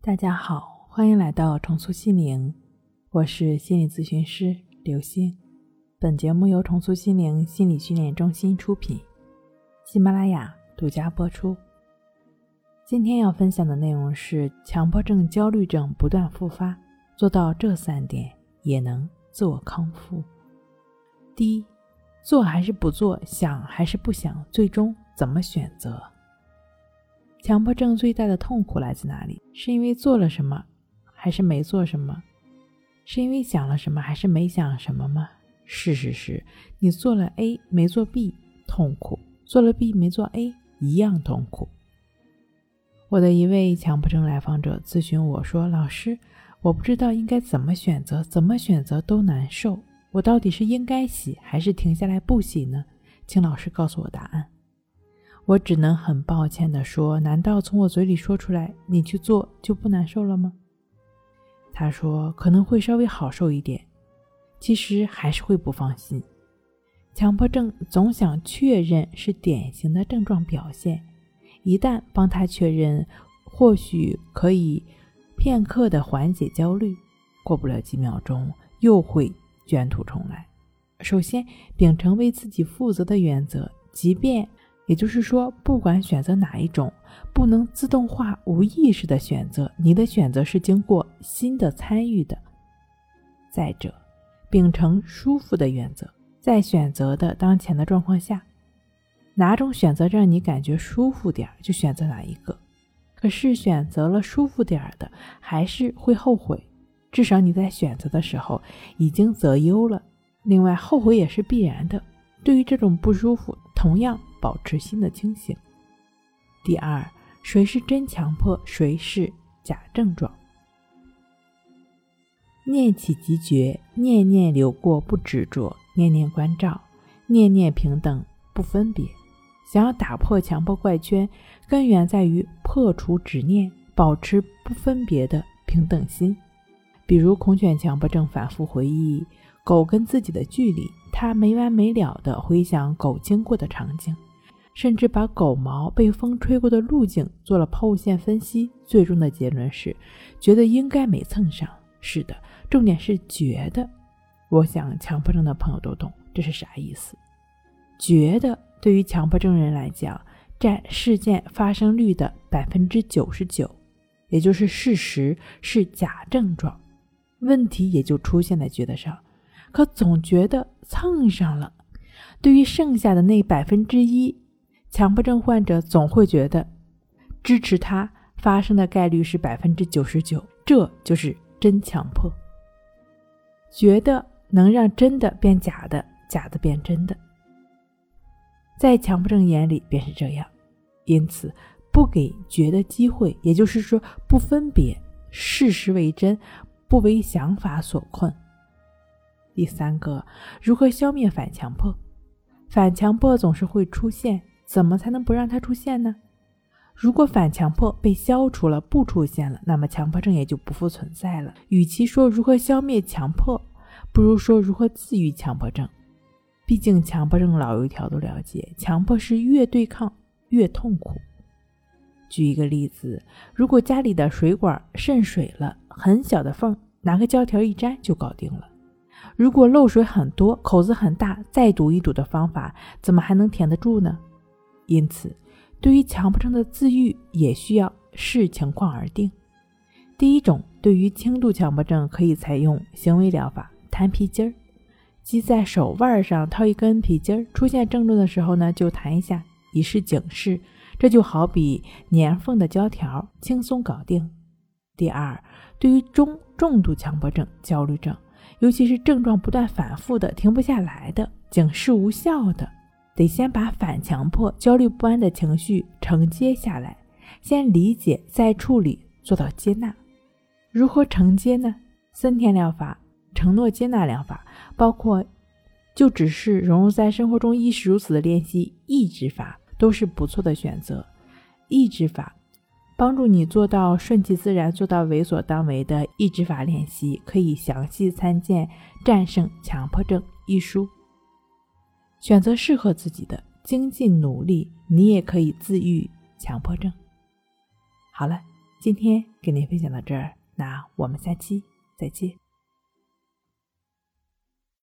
大家好，欢迎来到重塑心灵，我是心理咨询师刘星。本节目由重塑心灵心理训练中心出品，喜马拉雅独家播出。今天要分享的内容是强迫症、焦虑症不断复发，做到这三点也能自我康复。第一，做还是不做，想还是不想，最终怎么选择？强迫症最大的痛苦来自哪里？是因为做了什么，还是没做什么？是因为想了什么，还是没想什么吗？事实是，你做了 A 没做 B，痛苦；做了 B 没做 A，一样痛苦。我的一位强迫症来访者咨询我说：“老师，我不知道应该怎么选择，怎么选择都难受。我到底是应该洗，还是停下来不洗呢？请老师告诉我答案。”我只能很抱歉地说：“难道从我嘴里说出来，你去做就不难受了吗？”他说：“可能会稍微好受一点，其实还是会不放心。强迫症总想确认是典型的症状表现。”一旦帮他确认，或许可以片刻的缓解焦虑，过不了几秒钟又会卷土重来。首先，秉承为自己负责的原则，即便也就是说，不管选择哪一种，不能自动化、无意识的选择，你的选择是经过新的参与的。再者，秉承舒服的原则，在选择的当前的状况下。哪种选择让你感觉舒服点儿就选择哪一个。可是选择了舒服点儿的，还是会后悔。至少你在选择的时候已经择优了。另外，后悔也是必然的。对于这种不舒服，同样保持心的清醒。第二，谁是真强迫，谁是假症状？念起即觉，念念流过不执着，念念关照，念念平等不分别。想要打破强迫怪圈，根源在于破除执念，保持不分别的平等心。比如孔犬强迫症反复回忆狗跟自己的距离，他没完没了地回想狗经过的场景，甚至把狗毛被风吹过的路径做了抛物线分析，最终的结论是觉得应该没蹭上。是的，重点是觉得。我想强迫症的朋友都懂这是啥意思，觉得。对于强迫症人来讲，占事件发生率的百分之九十九，也就是事实是假症状，问题也就出现在觉得上。可总觉得蹭上了，对于剩下的那百分之一，强迫症患者总会觉得支持他发生的概率是百分之九十九，这就是真强迫。觉得能让真的变假的，假的变真的。在强迫症眼里便是这样，因此不给觉得机会，也就是说不分别事实为真，不为想法所困。第三个，如何消灭反强迫？反强迫总是会出现，怎么才能不让它出现呢？如果反强迫被消除了，不出现了，那么强迫症也就不复存在了。与其说如何消灭强迫，不如说如何治愈强迫症。毕竟强迫症老油条都了解，强迫是越对抗越痛苦。举一个例子，如果家里的水管渗水了，很小的缝，拿个胶条一粘就搞定了。如果漏水很多，口子很大，再堵一堵的方法，怎么还能填得住呢？因此，对于强迫症的自愈，也需要视情况而定。第一种，对于轻度强迫症，可以采用行为疗法，弹皮筋儿。系在手腕上套一根皮筋儿，出现症状的时候呢，就弹一下，以示警示。这就好比粘缝的胶条，轻松搞定。第二，对于中重度强迫症、焦虑症，尤其是症状不断反复的、停不下来的、警示无效的，得先把反强迫、焦虑不安的情绪承接下来，先理解再处理，做到接纳。如何承接呢？森田疗法。承诺接纳疗法包括，就只是融入在生活中亦是如此的练习抑制法，都是不错的选择。抑制法帮助你做到顺其自然，做到为所当为的抑制法练习，可以详细参见《战胜强迫症》一书。选择适合自己的，精进努力，你也可以自愈强迫症。好了。今天跟您分享到这儿，那我们下期再见。